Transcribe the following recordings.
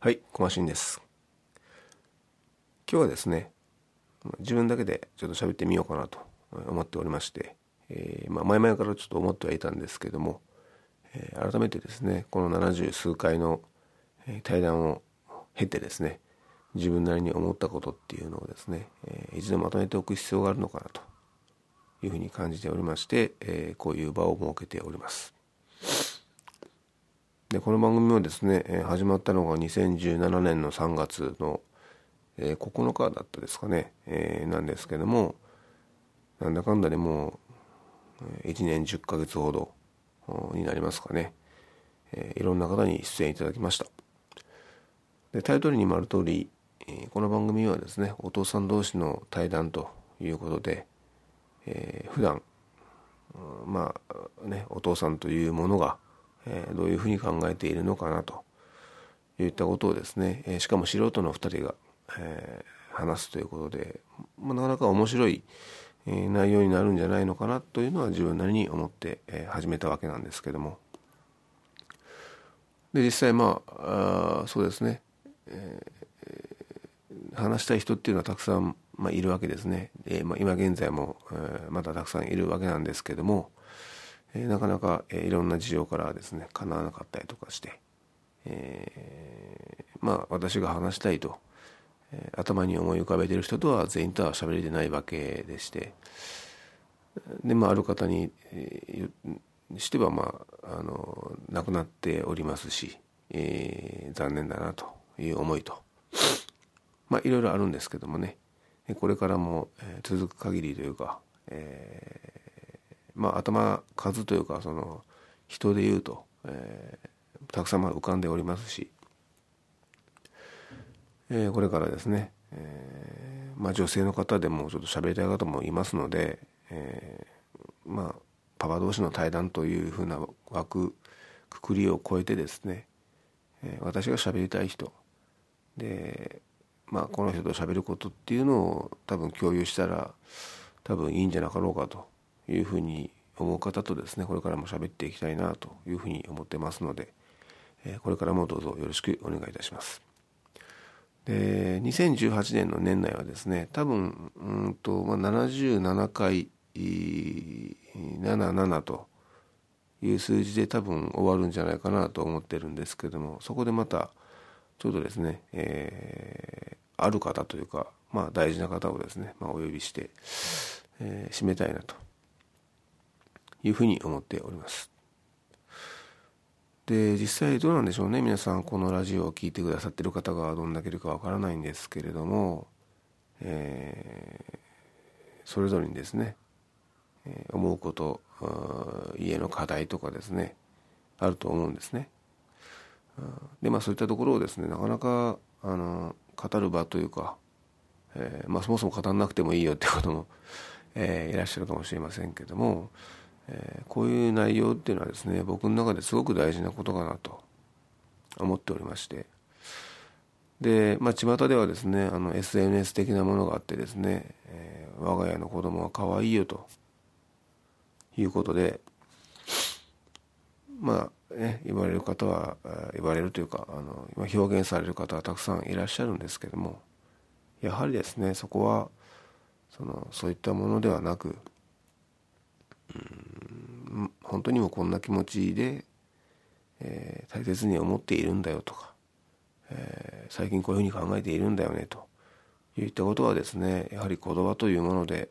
はい、コマシンです。今日はですね、自分だけでちょっと喋ってみようかなと思っておりまして、えーまあ、前々からちょっと思ってはいたんですけども、えー改めてですね、この70数回の対談を経てですね、自分なりに思ったことっていうのをですね、えー一度まとめておく必要があるのかなというふうに感じておりまして、えこういう場を設けております。でこの番組もですね、えー始まったのが2017年の3月の、えー9日だったですかね、えーなんですけどもなんだかんだでもう1年10ヶ月ほどになりますかね、えーいろんな方に出演いただきました。でタイトルにもある通り、えーこの番組はですねお父さん同士の対談ということで、えー普段まあねお父さんというものが、えーどういうふうに考えているのかなといったことをですね、えーしかも素人の2人が、えー話すということで、まあ、なかなか面白い、えー内容になるんじゃないのかなというのは自分なりに思って、えー始めたわけなんですけども。で実際まああそうですね、えー話したい人っていうのはたくさん、まあ、いるわけですね、でまあ、今現在も、えーまだたくさんいるわけなんですけども、えなかなか、えいろんな事情からですね叶わなかったりとかして、えーまあ私が話したいと、え頭に思い浮かべてる人とは全員とは喋れてないわけでしてでまあある方に、えーしてはまああの亡くなっておりますし、えー残念だなという思いとまあいろいろあるんですけどもね。これからも、え続く限りというか、えーまあ頭数というかその人でいうと、えーたくさんまだ浮かんでおりますし、えーこれからですね、えーまあ、女性の方でもちょっと喋りたい方もいますので、えーまあパパ同士の対談というふうな枠くくりを超えてですね、えー私が喋りたい人でまあこの人と喋ることっていうのを多分共有したら多分いいんじゃなかろうかと。いうふうに思う方とですねこれからも喋っていきたいなというふうに思ってますので、えこれからもどうぞよろしくお願いいたします。で2018年の年内はですね多分うんと、まあ、77回77という数字で多分終わるんじゃないかなと思ってるんですけどもそこでまたちょうどですね、えーある方というか、まあ、大事な方をですね、まあ、お呼びして、えー締めたいなというふうに思っております。で実際どうなんでしょうね皆さんこのラジオを聞いてくださってる方がどんだけいるかわからないんですけれども、えーそれぞれにですね、思うこと家の課題とかですねあると思うんですね。でまあそういったところをですねなかなかあの語る場というか、えーまあ、そもそも語らなくてもいいよってことも、えーいらっしゃるかもしれませんけども、えこういう内容っていうのはですね僕の中ですごく大事なことかなと思っておりまして。でまあ巷ではですねあの SNS 的なものがあってですね、えー我が家の子供は可愛いよと。いうことでまあね言われる方は言われるというかあの表現される方はたくさんいらっしゃるんですけどもやはりですねそこはそのそういったものではなくうん本当にもこんな気持ちで、えー大切に思っているんだよとか、えー最近こういうふうに考えているんだよねといったことはですねやはり言葉というもので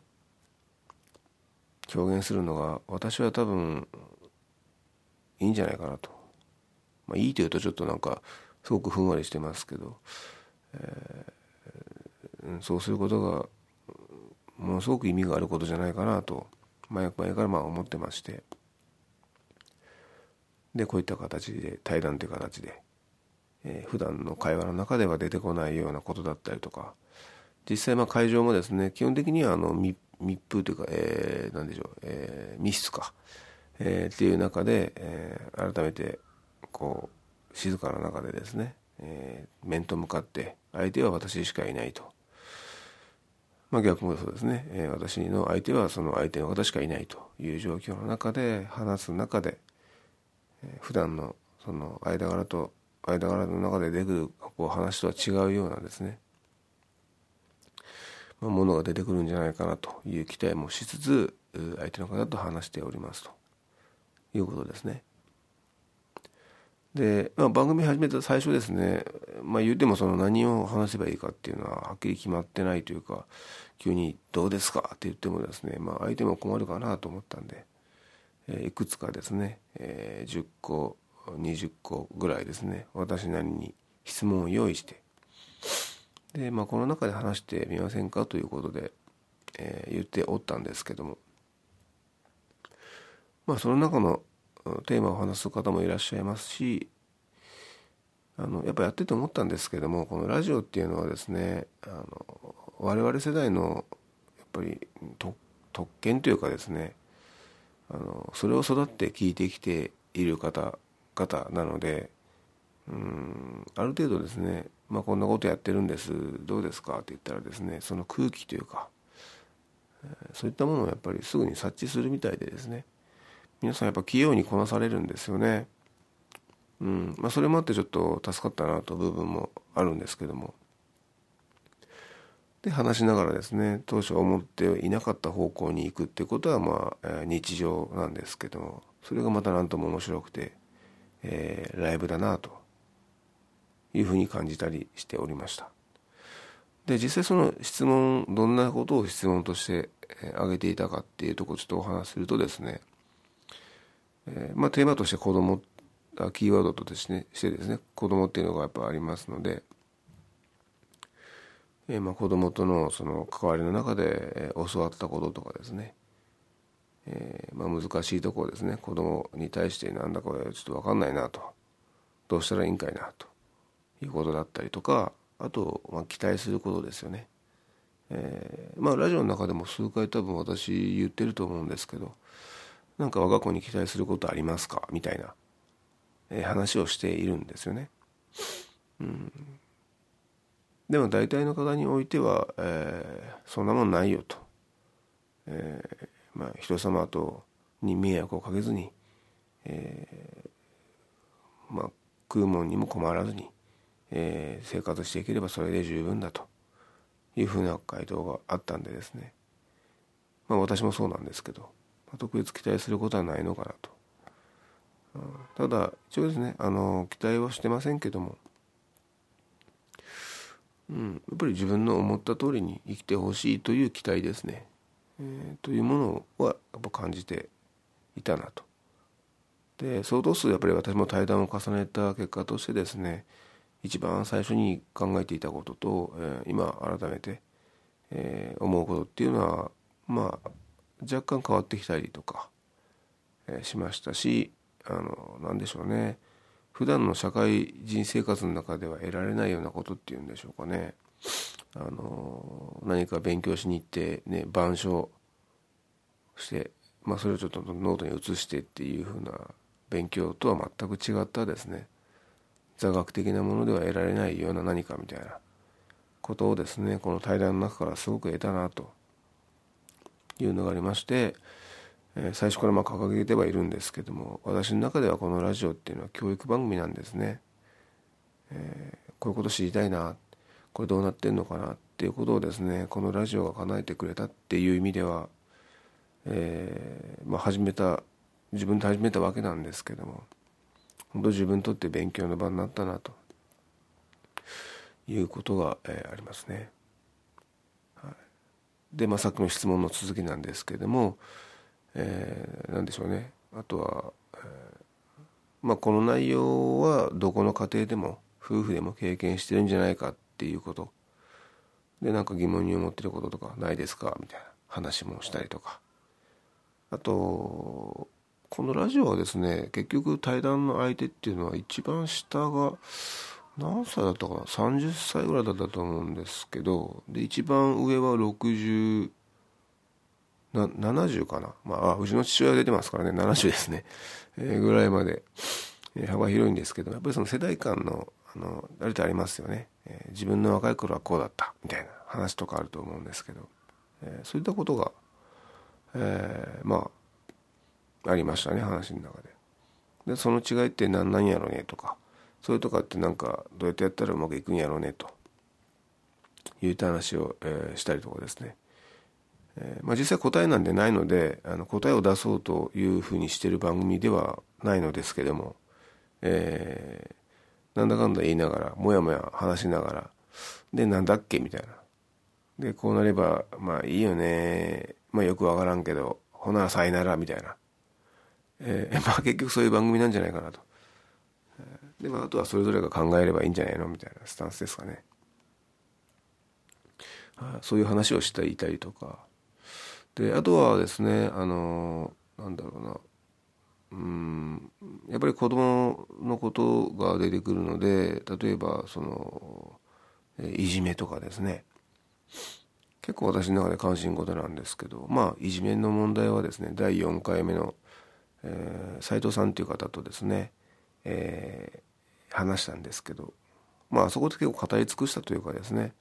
表現するのが私は多分いいんじゃないかなと、まあ、いいというとちょっとなんかすごくふんわりしてますけど、えーそうすることがものすごく意味があることじゃないかなと前前からまあ思ってまして。でこういった形で対談という形で、えー、普段の会話の中では出てこないようなことだったりとか。実際まあ会場もですね基本的にはあの密密封というか、えー、何でしょう、えー、密室か、えー、っていう中で、えー、改めてこう静かな中でですね、えー、面と向かって相手は私しかいないと。まあ、逆もそうですね、えー、私の相手はその相手の方しかいないという状況の中で話す中で、普段のその間柄と間柄の中で出てくるこう話とは違うようなですね、まあ、ものが出てくるんじゃないかなという期待もしつつ相手の方と話しておりますということですね。で、まあ、番組始めた最初ですね、まあ、言うてもその何を話せばいいかっていうのははっきり決まってないというか急に「どうですか?」って言ってもですね、まあ、相手も困るかなと思ったんで、いくつかですね、え、10個20個ぐらいですね私なりに質問を用意してで、まあ、この中で話してみませんか？ということで、えー、言っておったんですけどもまあその中のテーマを話す方もいらっしゃいますしあのやっぱやってて思ったんですけどもこのラジオっていうのはですねあの我々世代のやっぱり特権というかですねあのそれを育って聞いてきている方々なのでうんある程度ですね、まあ、こんなことやってるんですどうですか？って言ったらですねその空気というかそういったものをやっぱりすぐに察知するみたいでですね皆さんやっぱ器用にこなされるんですよね。うんまあ、それもあってちょっと助かったなと部分もあるんですけども。で話しながらですね当初思っていなかった方向に行くっていうことはまあ日常なんですけどもそれがまた何とも面白くて、えー、ライブだなというふうに感じたりしておりました。で実際その質問どんなことを質問として挙げていたかっていうところちょっとお話しするとですねえー、まあ、テーマとして子供キーワードとですねしてですね子供っていうのがやっぱありますので、えー、まあ子供とのその関わりの中で、えー、教わったこととかですね、えー、まあ、難しいところですね。子供に対してなんだこれちょっと分かんないなと。どうしたらいいんかいなと。いうことだったりとかあと、まあ、期待することですよね。えー、まあラジオの中でも数回多分私言ってると思うんですけどなんか我が子に期待することありますか？みたいな、えー、話をしているんですよね。うん、でも大体の方においては、えー、そんなもんないよと、えー、まあ、人様とに迷惑をかけずに、えー、まあ、食うもんにも困らずに、え生活していければそれで十分だというふうな回答があったんでですねまあ私もそうなんですけど特別期待することはないのかなと。ただ一応ですねあの期待はしてませんけども、うん、やっぱり自分の思った通りに生きてほしいという期待ですね、えー、というものはやっぱ感じていたなと。で相当数やっぱり私も対談を重ねた結果としてですね一番最初に考えていたことと、えー、今改めて、えー、思うことっていうのはまあ若干変わってきたりとか、えー、しましたしあの何でしょうね。普段の社会人生活の中では得られないようなことっていうんでしょうかね。あの何か勉強しに行ってね板書して、まあ、それをちょっとノートに移してっていうふうな勉強とは全く違ったですね。座学的なものでは得られないような何かみたいなことをですねこの対談の中からすごく得たなというのがありまして、え、最初からま掲げてはいるんですけども私の中ではこのラジオっていうのは教育番組なんですね。えー、こういうこと知りたいなこれどうなってんのかなっていうことをですねこのラジオが叶えてくれたっていう意味では、えーまあ、始めた自分で始めたわけなんですけども本当自分にとって勉強の場になったなということが、えー、ありますね。はいで、まあ、さっきの質問の続きなんですけども、えー、何でしょうね。あとは、えー、まあ、この内容はどこの家庭でも夫婦でも経験してるんじゃないかっていうこと。でなんか疑問に思ってることとかないですかみたいな話もしたりとか。あとこのラジオはですね結局対談の相手っていうのは一番下が何歳だったかな？30歳ぐらいだったと思うんですけどで一番上は60な70かな。まあうちの父親出てますからね。70ですね、えー、ぐらいまで、えー、幅広いんですけどやっぱりその世代間のあのあれってありますよね、えー、自分の若い頃はこうだったみたいな話とかあると思うんですけど、えー、そういったことが、えー、まあありましたね話の中で。でその違いって何なんやろねとか。それとかってなんかどうやってやったらうまくいくんやろうねと。いう話を、えー、したりとかですね、えー、まあ、実際答えなんでないのであの答えを出そうというふうにしてる番組ではないのですけども、えー、なんだかんだ言いながらもやもや話しながらでなんだっけみたいなでこうなればまあいいよねまあよくわからんけどほなさいならみたいな、えー、まあ結局そういう番組なんじゃないかなとで、まあ、あとはそれぞれが考えればいいんじゃないのみたいなスタンスですかね。そういう話をしていたりとか。で、あとはですね、あの、なんだろうな。うん、やっぱり子供のことが出てくるので、例えば、その、いじめとかですね。結構私の中で関心事なんですけど、まあ、いじめの問題はですね、第4回目の、えー、藤さんという方とですね、え話したんですけどまあそこで結構語り尽くしたというかですね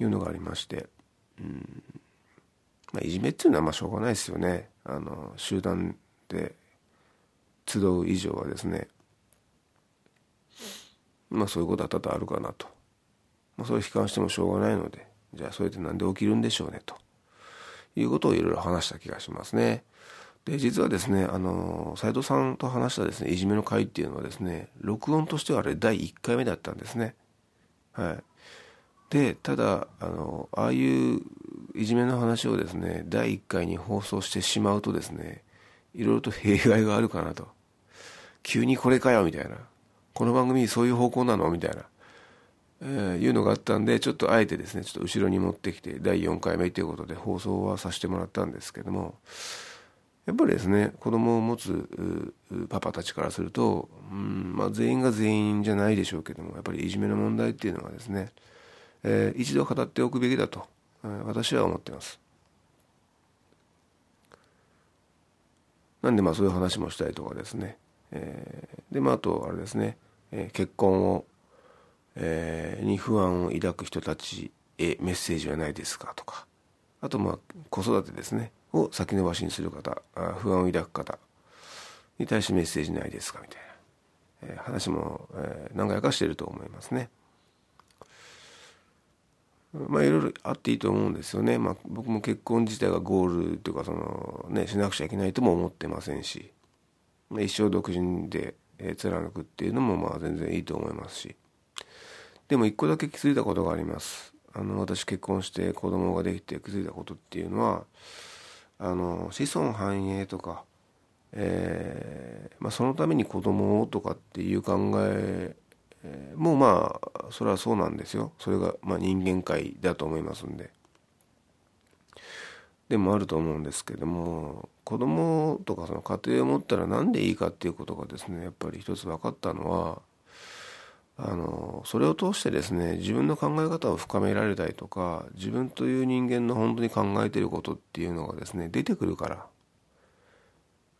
いうのがありましてうんまあいじめっていうのはまあしょうがないですよねあの集団で集う以上はですねまあそういうことは多々あるかなと、まあ、それを悲観してもしょうがないのでじゃあそれって何で起きるんでしょうねということをいろいろ話した気がしますね。で、実はですね、あの、斉藤さんと話したですね、いじめの会っていうのはですね、録音としてはあれ第1回目だったんですね。はい。で、ただ、あの、ああいういじめの話をですね、第1回に放送してしまうとですね、いろいろと弊害があるかなと。急にこれかよ、みたいな。この番組そういう方向なの？みたいな。えー、いうのがあったんで、ちょっとあえてですね、ちょっと後ろに持ってきて、第4回目ということで放送はさせてもらったんですけども、やっぱりですね子供を持つパパたちからすると、うんまあ、全員が全員じゃないでしょうけどもやっぱりいじめの問題っていうのはですね、えー、一度語っておくべきだと、私は思っています。なんでまあそういう話もしたりとかですね、えー、でまああとあれですね、えー、結婚を、えー、に不安を抱く人たちへメッセージはないですかとか。あとまあ子育てですね。を先延ばしにする方不安を抱く方に対してメッセージないですかみたいな、えー、話も、えー、何回かしてると思いますね。まあいろいろあっていいと思うんですよね。まあ僕も結婚自体がゴールというかそのねしなくちゃいけないとも思ってませんし、まあ、一生独身で、えー、貫くっていうのもまあ全然いいと思いますし。でも一個だけ気づいたことがあります。あの私結婚して子供ができて気づいたことっていうのはあの子孫繁栄とか、えーまあ、そのために子供をとかっていう考えもうまあそれはそうなんですよ。それがまあ人間界だと思いますんで。でもあると思うんですけども子供とかその家庭を持ったら何でいいかっていうことがですねやっぱり一つ分かったのはあのそれを通してですね自分の考え方を深められたりとか自分という人間の本当に考えてることっていうのがですね出てくるから、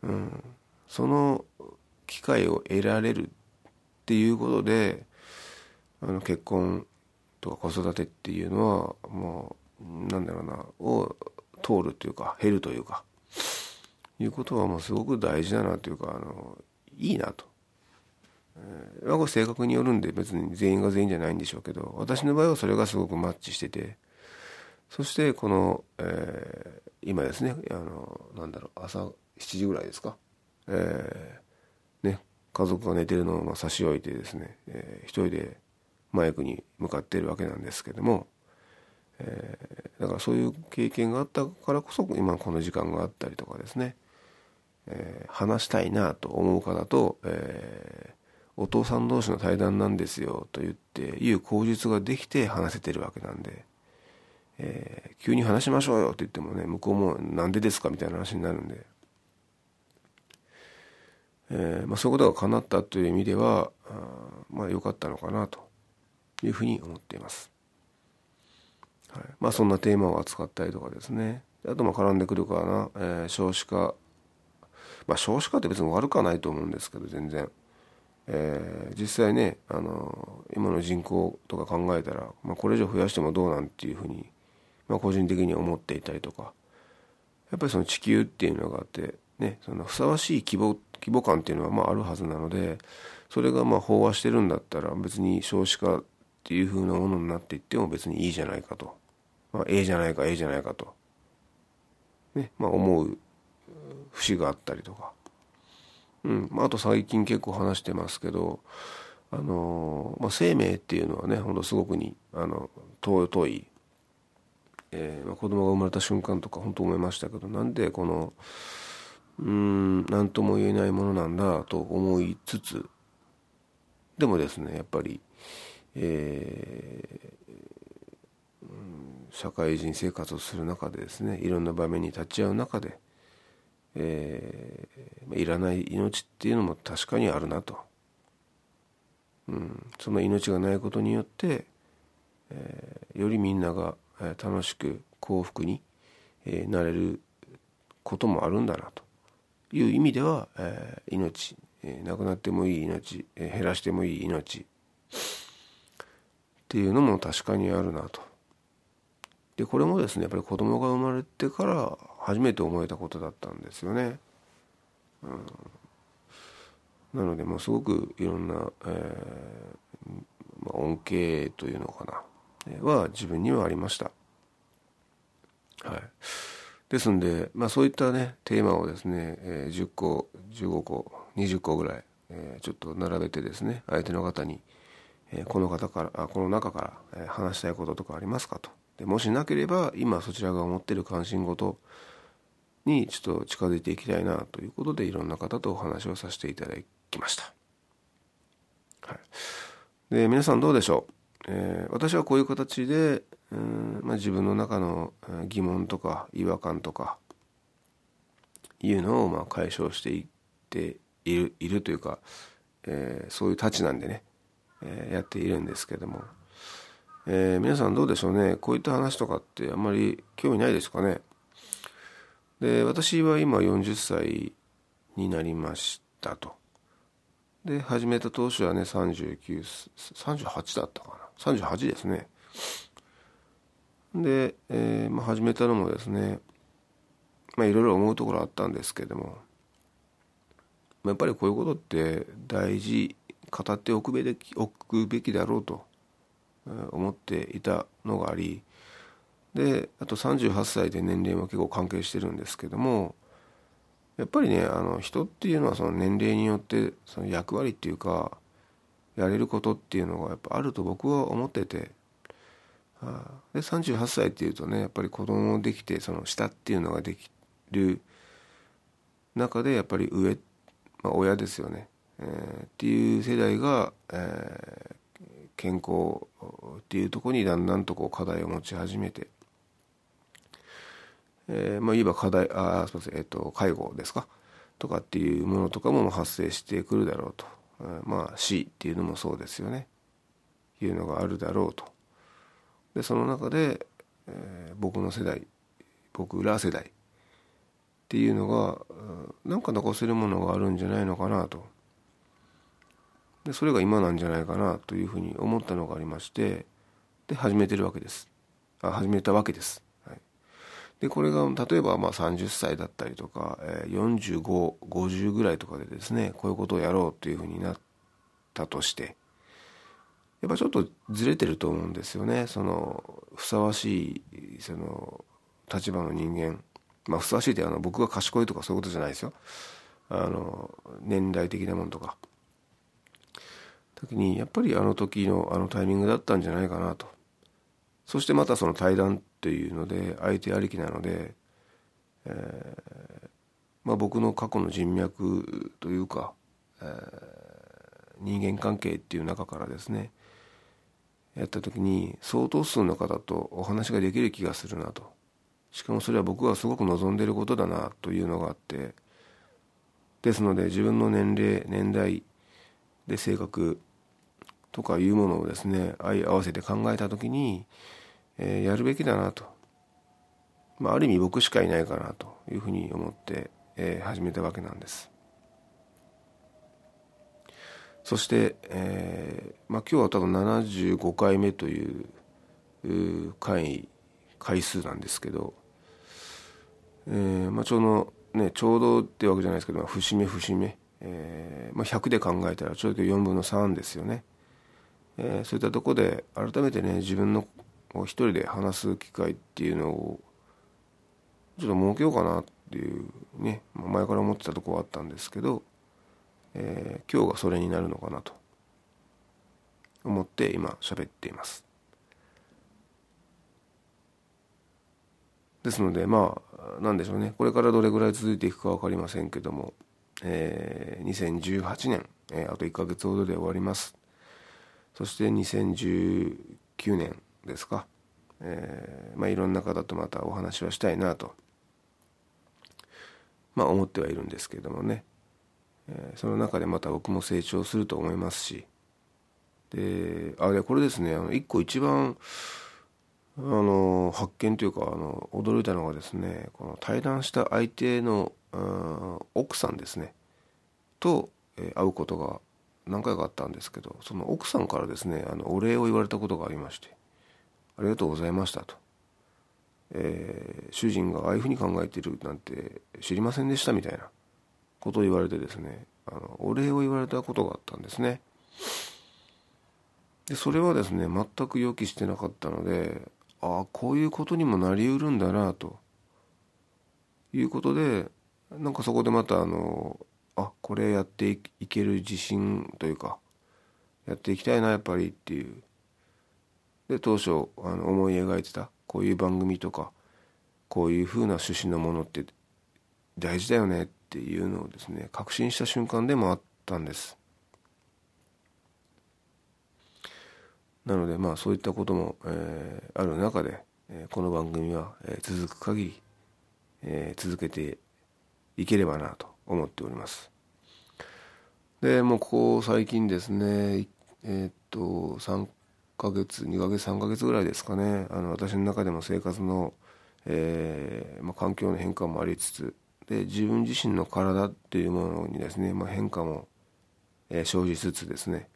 うん、その機会を得られるっていうことであの結婚とか子育てっていうのはもうなんだろうなを通るというか減るというかいうことはもうすごく大事だなというかあのいいなと。えー、性格によるんで別に全員が全員じゃないんでしょうけど私の場合はそれがすごくマッチしててそしてこの、えー、今ですねあのなんだろう朝7時ぐらいですか、えー、ね、家族が寝てるのをま差し置いてですね、えー、一人でマイクに向かっているわけなんですけども、えー、だからそういう経験があったからこそ今この時間があったりとかですね、えー、話したいなと思う方と、えお父さん同士の対談なんですよと言っていう口述ができて話せてるわけなんで、え、急に話しましょうよって言ってもね向こうもなんでですかみたいな話になるんでえーまあ、そういうことが叶ったという意味ではあまあ良かったのかなというふうに思っています。はい。まあ、そんなテーマを扱ったりとかですね。あとまあ絡んでくるかな、えー、少子化。まあ少子化って別に悪くはないと思うんですけど全然、えー、実際ねあの今の人口とか考えたら、まあ、これ以上増やしてもどうなんていうふうに、まあ、個人的に思っていたりとか。やっぱりその地球っていうのがあってねそのふさわしい規模規模感っていうのはまああるはずなのでそれがまあ飽和してるんだったら別に少子化っていうふうなものになっていっても別にいいじゃないかと、まあ、ええじゃないかええじゃないかと、ねまあ、思う節があったりとか、うんまあ、あと最近結構話してますけどあのまあ、生命っていうのはねほんとすごくにあの遠い、えーま、子供が生まれた瞬間とか本当思いましたけどなんでこのうん何とも言えないものなんだと思いつつでもですねやっぱり、えー、社会人生活をする中でですねいろんな場面に立ち会う中で、えー、いらない命っていうのも確かにあるなと、うん、その命がないことによって、えー、よりみんなが楽しく幸福に、えー、なれることもあるんだなと。いう意味では、えー、命、えー、亡くなってもいい命、えー、減らしてもいい命っていうのも確かにあるなと。でこれもですねやっぱり子供が生まれてから初めて思えたことだったんですよね。うん、なのでもうすごくいろんな、えーまあ、恩恵というのかなは自分にはありました。はいですんで、まあ、そういったねテーマをですね、えー、10個15個20個ぐらい、えー、ちょっと並べてですね相手の方に、えー、この方からあこの中から、え、話したいこととかありますかと。でもしなければ今そちらが思ってる関心事にちょっと近づいていきたいなということでいろんな方とお話をさせていただきました。はい、で皆さんどうでしょう、えー、私はこういう形でうんまあ、自分の中の疑問とか違和感とかいうのをまあ解消していっているいるというか、えー、そういうたちなんでね、えー、やっているんですけども、えー、皆さんどうでしょうね？こういった話とかってあんまり興味ないですかね？で私は今40歳になりましたと。で始めた当初はね3938だったかな？38ですね。で、えー、まあ、始めたのもですねまあいろいろ思うところあったんですけどもやっぱりこういうことって大事語っておくべきおくべきだろうと思っていたのがありであと38歳で年齢も結構関係してるんですけどもやっぱりねあの人っていうのはその年齢によってその役割っていうかやれることっていうのがやっぱあると僕は思っててで38歳っていうとねやっぱり子供できてその下っていうのができる中でやっぱり上、まあ、親ですよね、えー、っていう世代が、えー、健康っていうところにだんだんとこう課題を持ち始めて、えー、まあ言えば課題あすみません、えーと、介護ですか？とかっていうものとかも発生してくるだろうと、えー、まあ死っていうのもそうですよね。いうのがあるだろうと。でその中で、えー、僕の世代僕ら世代っていうのが何か残せるものがあるんじゃないのかなと。でそれが今なんじゃないかなというふうに思ったのがありましてで始めてるわけです。あ始めたわけです、はい、でこれが例えばまあ30歳だったりとか、えー、4550ぐらいとかでですねこういうことをやろうというふうになったとしてやっぱちょっとずれてると思うんですよね。そのふさわしいその立場の人間。まあふさわしいってあの僕が賢いとかそういうことじゃないですよ。あの年代的なものとか。時にやっぱりあの時のあのタイミングだったんじゃないかなと。そしてまたその対談というので相手ありきなので、えーまあ、僕の過去の人脈というか、えー、人間関係っていう中からですねやった時に相当数の方とお話ができる気がするなと。しかもそれは僕はすごく望んでいることだなというのがあって。ですので自分の年齢年代で性格とかいうものをですね相合わせて考えた時に、えー、やるべきだなと、まあ、ある意味僕しかいないかなというふうに思って、えー、始めたわけなんです。そして、えーまあ、今日は多分75回目という回回数なんですけど、えーまあ、ちょうどねちょうどってわけじゃないですけど、まあ、節目節目、えーまあ、100で考えたらちょうど4分の3ですよね、えー、そういったとこで改めてね自分の一人で話す機会っていうのをちょっと設けようかなっていうね、まあ、前から思ってたとこはあったんですけど、えー、今日がそれになるのかなと。思って今喋っています。ですのでまあなんでしょうね。これからどれぐらい続いていくか分かりませんけども、えー、2018年、えー、あと1ヶ月ほどで終わります。そして2019年ですか、えーまあ、いろんな方とまたお話はしたいなと、まあ、思ってはいるんですけどもね、その中でまた僕も成長すると思いますし。であれこれですねあの1個一番あの発見というかあの驚いたのがですねこの対談した相手の奥さんですね。と、えー、会うことが何回かあったんですけどその奥さんからですねあのお礼を言われたことがありまして「ありがとうございました」と。えー、主人がああいうふうに考えているなんて知りませんでしたみたいな。ことを言われてですねあのお礼を言われたことがあったんですね。でそれはですね全く予期してなかったのでああこういうことにもなりうるんだなと。いうことでなんかそこでまたあのあこれやっていける自信というかやっていきたいなやっぱりっていう。で当初あの思い描いてたこういう番組とかこういうふうな趣旨のものって大事だよねっていうのをですね確信した瞬間でもあったんです。なのでまあそういったことも、えー、ある中で、えー、この番組は、えー、続く限り、えー、続けていければなと思っております。でもうここ最近ですねえー、っと3ヶ月2ヶ月3ヶ月ぐらいですかね。あの私の中でも生活の、えーまあ、環境の変化もありつつで自分自身の体っていうものにですね、まあ、変化も、えー、生じつつですね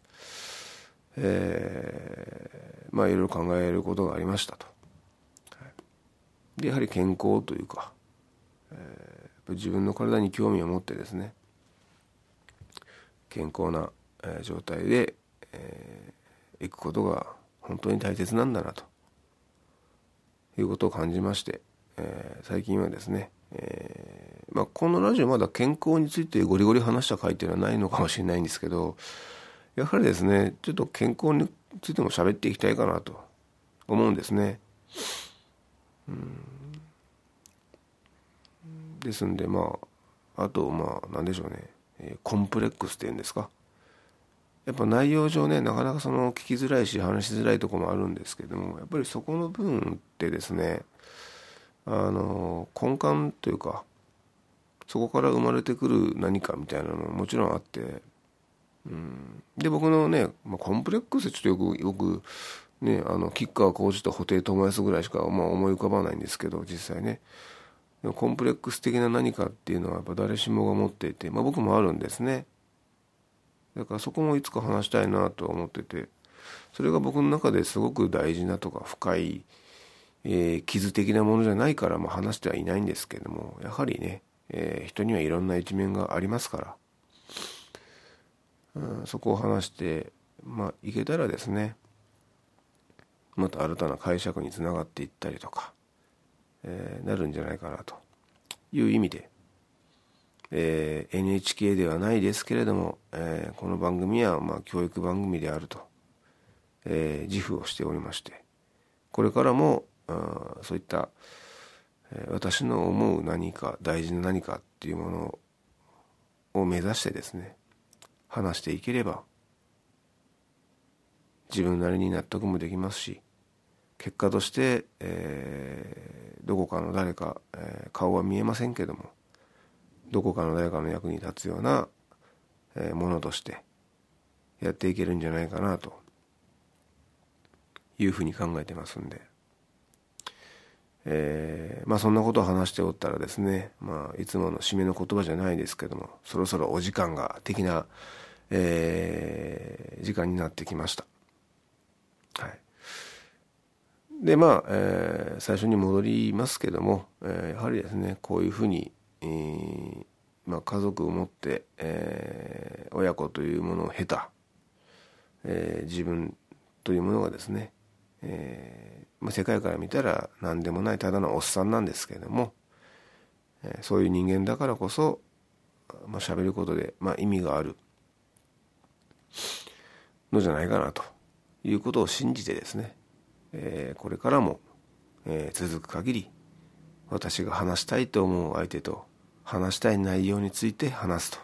えー、まあいろいろ考えることがありましたと。でやはり健康というか、えー、自分の体に興味を持ってですね健康な、えー、状態で、えー、行くことが本当に大切なんだなということを感じまして、えー、最近はですね、えーまあ、このラジオまだ健康についてゴリゴリ話した回っていうのはないのかもしれないんですけどやはりですねちょっと健康についても喋っていきたいかなと思うんですね。うん。ですんでまああとまあ何でしょうね、えー、コンプレックスっていうんですか。やっぱ内容上ねなかなかその聞きづらいし話しづらいとこもあるんですけどもやっぱりそこの部分ってですねあの根幹というかそこから生まれてくる何かみたいなのももちろんあってうん、で僕のね、まあ、コンプレックスちょっとよくよくねあの吉川浩司と布袋寅泰ぐらいしか、まあ、思い浮かばないんですけど実際ね。コンプレックス的な何かっていうのはやっぱ誰しもが持っていて、まあ、僕もあるんですね。だからそこもいつか話したいなと思っててそれが僕の中ですごく大事なとか深い、えー、傷的なものじゃないから、まあ、話してはいないんですけどもやはりね、えー、人にはいろんな一面がありますから。うん、そこを話して、まあ、いけたらですねまた新たな解釈につながっていったりとか、えー、なるんじゃないかなと。いう意味で、えー、NHK ではないですけれども、えー、この番組はまあ教育番組であると、え自負をしておりましてこれからもそういった、私の思う何か大事な何かっていうものを目指してですね話していければ自分なりに納得もできますし結果として、えー、どこかの誰か、えー、顔は見えませんけどもどこかの誰かの役に立つような、えものとしてやっていけるんじゃないかなというふうに考えてますんで、えー、まあそんなことを話しておったらですね、まあいつもの締めの言葉じゃないですけども、そろそろお時間が的な、えー、時間になってきました。はい。で、まあ、えー、最初に戻りますけども、えー、やはりですね、こういうふうに、えー、まあ、家族を持って、えー、親子というものを経た、えー、自分というものがですね、えー、世界から見たら何でもないただのおっさんなんですけれども、えー、そういう人間だからこそ、まあ、喋ることで、まあ、意味があるのじゃないかなということを信じてですね、えー、これからも、えー、続く限り私が話したいと思う相手と話したい内容について話すと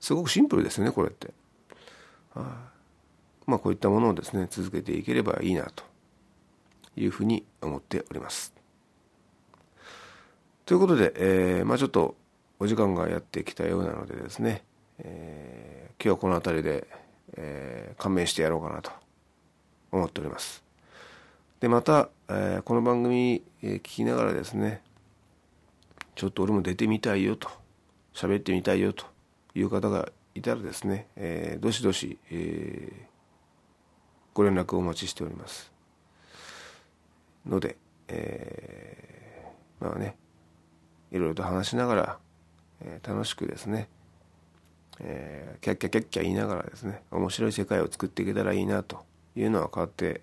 すごくシンプルですねこれって。あまあこういったものをですね続けていければいいなというふうに思っております。ということで、えー、まあちょっとお時間がやってきたようなのでですね、えー、今日はこの辺りで、えー、勘弁してやろうかなと思っております。で、また、えー、この番組、え、聞きながらですね、ちょっと俺も出てみたいよと、喋ってみたいよという方がいたらですね、え、どしどし、えー、ご連絡をお待ちしておりますので、えー、まあねいろいろと話しながら、えー、楽しくですね、えー、キャッキャキャッキャ言いながらですね面白い世界を作っていけたらいいなというのは変わって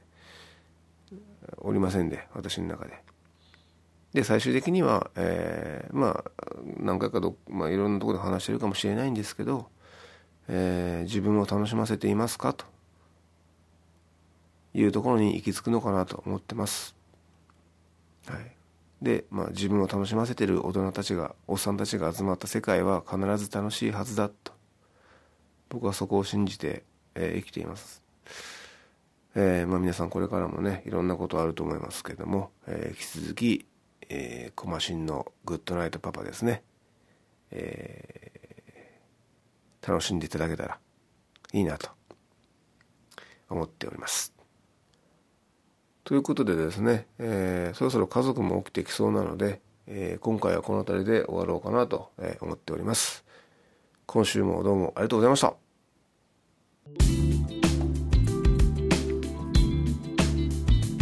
おりませんで私の中で。で最終的には、えー、まあ何回かど、まあ、いろんなところで話してるかもしれないんですけど、えー、自分を楽しませていますかというところに行き着くのかなと思ってます。はい。で、まあ自分を楽しませてる大人たちが、おっさんたちが集まった世界は必ず楽しいはずだと。僕はそこを信じて、えー、生きています。えー、まあ皆さんこれからもね、いろんなことあると思いますけども、えー、引き続き、えー、コマシンのグッドナイトパパですね。え、楽しんでいただけたらいいなと思っております。ということでですね、えー、そろそろ家族も起きてきそうなので、えー、今回はこの辺りで終わろうかなと思っております。今週もどうもありがとうございました。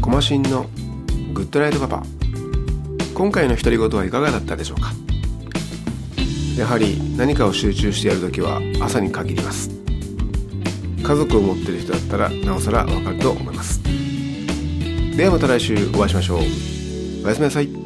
コマシンのグッドライトパパ。今回の独り言はいかがだったでしょうかやはり何かを集中してやるときは朝に限ります。家族を持ってる人だったらなおさらわかると思います。ではまた来週お会いしましょう。おやすみなさい。